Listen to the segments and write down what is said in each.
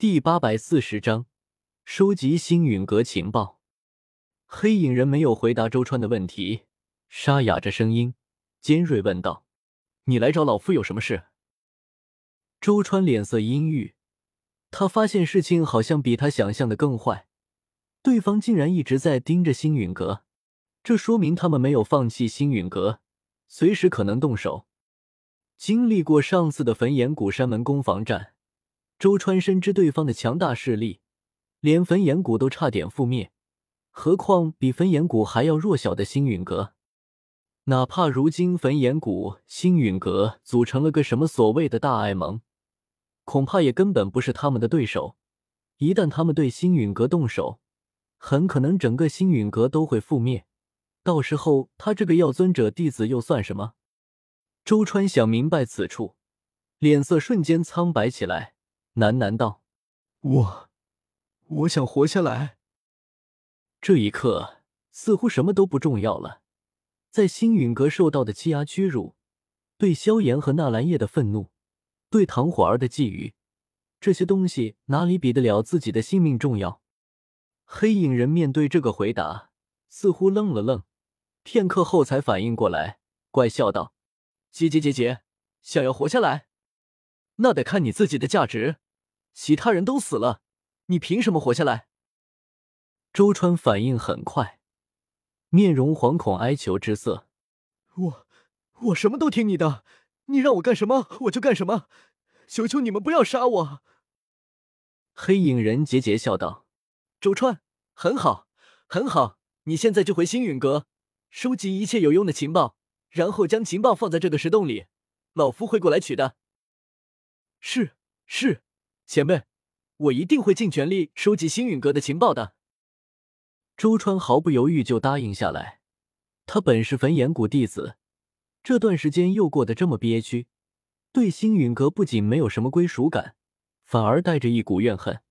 第八百四十章，收集星陨阁情报。黑影人没有回答周川的问题，沙哑着声音，尖锐问道：“你来找老夫有什么事？”周川脸色阴郁，他发现事情好像比他想象的更坏，对方竟然一直在盯着星陨阁，这说明他们没有放弃星陨阁，随时可能动手。经历过上次的焚炎谷山门攻防战。周川深知对方的强大势力，连焚炎谷都差点覆灭，何况比焚炎谷还要弱小的星陨阁。哪怕如今焚炎谷、星陨阁组成了个什么所谓的大爱盟，恐怕也根本不是他们的对手。一旦他们对星陨阁动手，很可能整个星陨阁都会覆灭。到时候他这个药尊者弟子又算什么？周川想明白此处，脸色瞬间苍白起来。喃喃道：“我，我想活下来。”这一刻，似乎什么都不重要了。在星陨阁受到的欺压、屈辱，对萧炎和纳兰叶的愤怒，对唐火儿的觊觎，这些东西哪里比得了自己的性命重要？黑影人面对这个回答，似乎愣了愣，片刻后才反应过来，怪笑道：“姐姐姐姐，想要活下来，那得看你自己的价值。”其他人都死了，你凭什么活下来？周川反应很快，面容惶恐哀求之色。我我什么都听你的，你让我干什么我就干什么，求求你们不要杀我！黑影人桀桀笑道：“周川，很好，很好，你现在就回星陨阁，收集一切有用的情报，然后将情报放在这个石洞里，老夫会过来取的。”是是。前辈，我一定会尽全力收集星陨阁的情报的。周川毫不犹豫就答应下来。他本是焚炎谷弟子，这段时间又过得这么憋屈，对星陨阁不仅没有什么归属感，反而带着一股怨恨。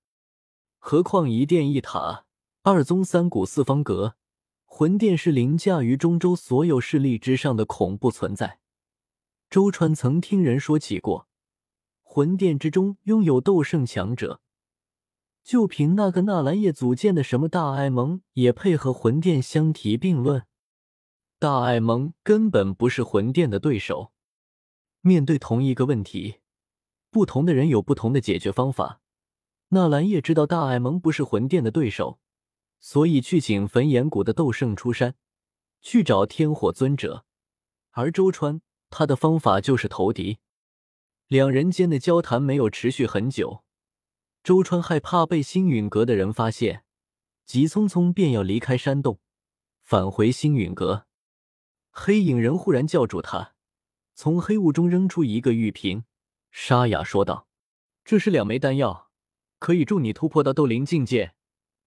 何况一殿一塔，二宗三谷四方阁，魂殿是凌驾于中州所有势力之上的恐怖存在。周川曾听人说起过。魂殿之中拥有斗圣强者，就凭那个纳兰叶组建的什么大爱盟，也配和魂殿相提并论？大爱盟根本不是魂殿的对手。面对同一个问题，不同的人有不同的解决方法。纳兰叶知道大爱盟不是魂殿的对手，所以去请焚炎谷的斗圣出山，去找天火尊者。而周川，他的方法就是投敌。两人间的交谈没有持续很久，周川害怕被星陨阁的人发现，急匆匆便要离开山洞，返回星陨阁。黑影人忽然叫住他，从黑雾中扔出一个玉瓶，沙哑说道：“这是两枚丹药，可以助你突破到斗灵境界。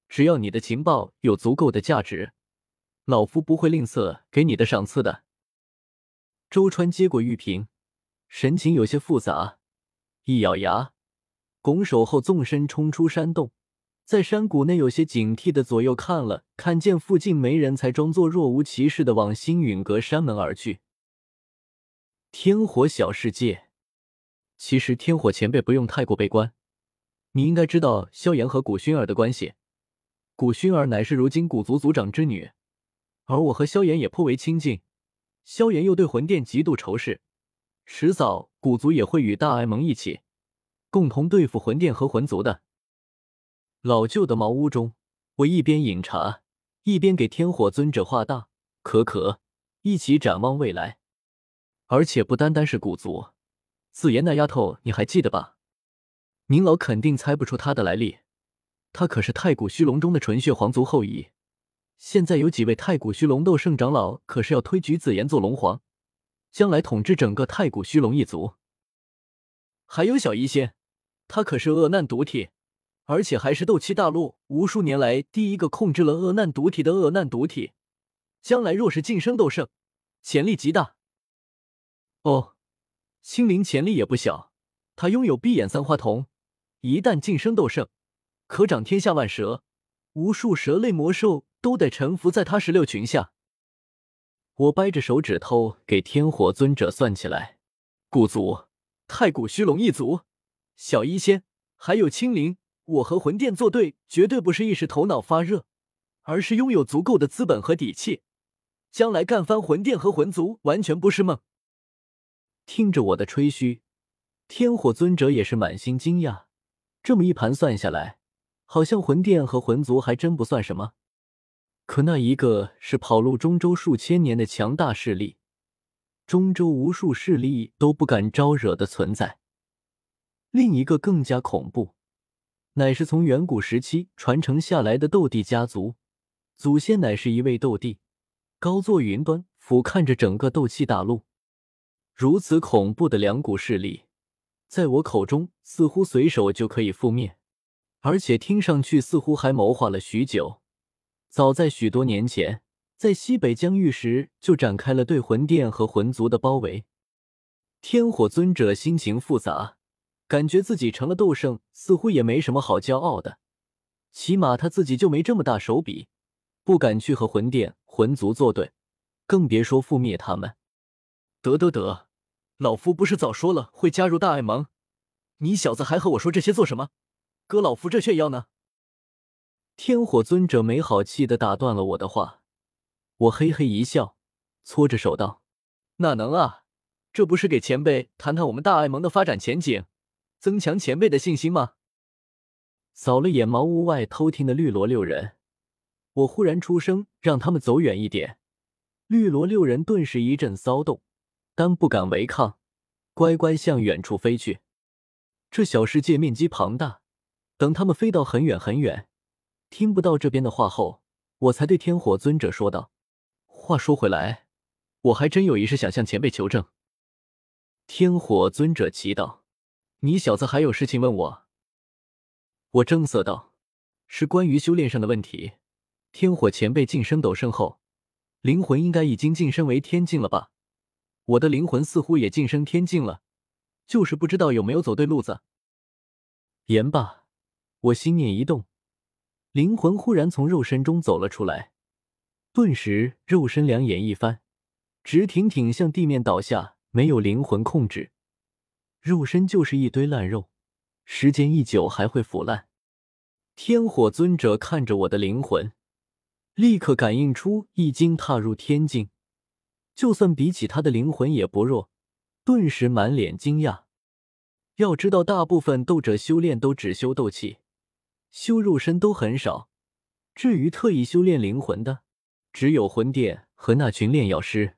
只要你的情报有足够的价值，老夫不会吝啬给你的赏赐的。”周川接过玉瓶。神情有些复杂，一咬牙，拱手后纵身冲出山洞，在山谷内有些警惕的左右看了，看见附近没人，才装作若无其事的往星陨阁山门而去。天火小世界，其实天火前辈不用太过悲观，你应该知道萧炎和古薰儿的关系。古薰儿乃是如今古族族长之女，而我和萧炎也颇为亲近，萧炎又对魂殿极度仇视。迟早，古族也会与大爱盟一起，共同对付魂殿和魂族的。老旧的茅屋中，我一边饮茶，一边给天火尊者画大可可，一起展望未来。而且不单单是古族，紫妍那丫头你还记得吧？您老肯定猜不出她的来历，她可是太古虚龙中的纯血皇族后裔。现在有几位太古虚龙斗圣长老，可是要推举紫妍做龙皇。将来统治整个太古虚龙一族，还有小医仙，他可是恶难毒体，而且还是斗气大陆无数年来第一个控制了恶难毒体的恶难毒体。将来若是晋升斗圣，潜力极大。哦，青灵潜力也不小，他拥有闭眼三花瞳，一旦晋升斗圣，可掌天下万蛇，无数蛇类魔兽都得臣服在他石榴裙下。我掰着手指头给天火尊者算起来，古族、太古虚龙一族、小医仙，还有青灵，我和魂殿作对，绝对不是一时头脑发热，而是拥有足够的资本和底气，将来干翻魂殿和魂族，完全不是梦。听着我的吹嘘，天火尊者也是满心惊讶。这么一盘算下来，好像魂殿和魂族还真不算什么。可那一个是跑路中州数千年的强大势力，中州无数势力都不敢招惹的存在。另一个更加恐怖。乃是从远古时期传承下来的斗帝家族，祖先乃是一位斗帝，高坐云端，俯瞰着整个斗气大陆。如此恐怖的两股势力，在我口中似乎随手就可以覆灭，而且听上去似乎还谋划了许久。早在许多年前，在西北疆域时就展开了对魂殿和魂族的包围。天火尊者心情复杂。感觉自己成了斗圣，似乎也没什么好骄傲的。起码他自己就没这么大手笔，不敢去和魂殿、魂族作对，更别说覆灭他们。得得得，老夫不是早说了会加入大爱盟？你小子还和我说这些做什么？割老夫这炫耀呢？天火尊者没好气的打断了我的话。我嘿嘿一笑，搓着手道：“哪能啊？这不是给前辈谈谈我们大爱盟的发展前景？”增强前辈的信心吗？扫了眼茅屋外偷听的绿萝六人，我忽然出声让他们走远一点。绿萝六人顿时一阵骚动，但不敢违抗，乖乖向远处飞去。这小世界面积庞大，等他们飞到很远很远，听不到这边的话后，我才对天火尊者说道：“话说回来，我还真有一事想向前辈求证。”天火尊者祈祷。你小子还有事情问我？我正色道：“是关于修炼上的问题。天火前辈晋升斗圣后，灵魂应该已经晋升为天境了吧？我的灵魂似乎也晋升天境了，就是不知道有没有走对路子。”言罢，我心念一动，灵魂忽然从肉身中走了出来，顿时肉身两眼一翻，直挺挺向地面倒下，没有灵魂控制。肉身就是一堆烂肉，时间一久还会腐烂。天火尊者看着我的灵魂，立刻感应出一经踏入天境，就算比起他的灵魂也不弱，顿时满脸惊讶。要知道，大部分斗者修炼都只修斗气，修肉身都很少，至于特意修炼灵魂的，只有魂殿和那群炼药师。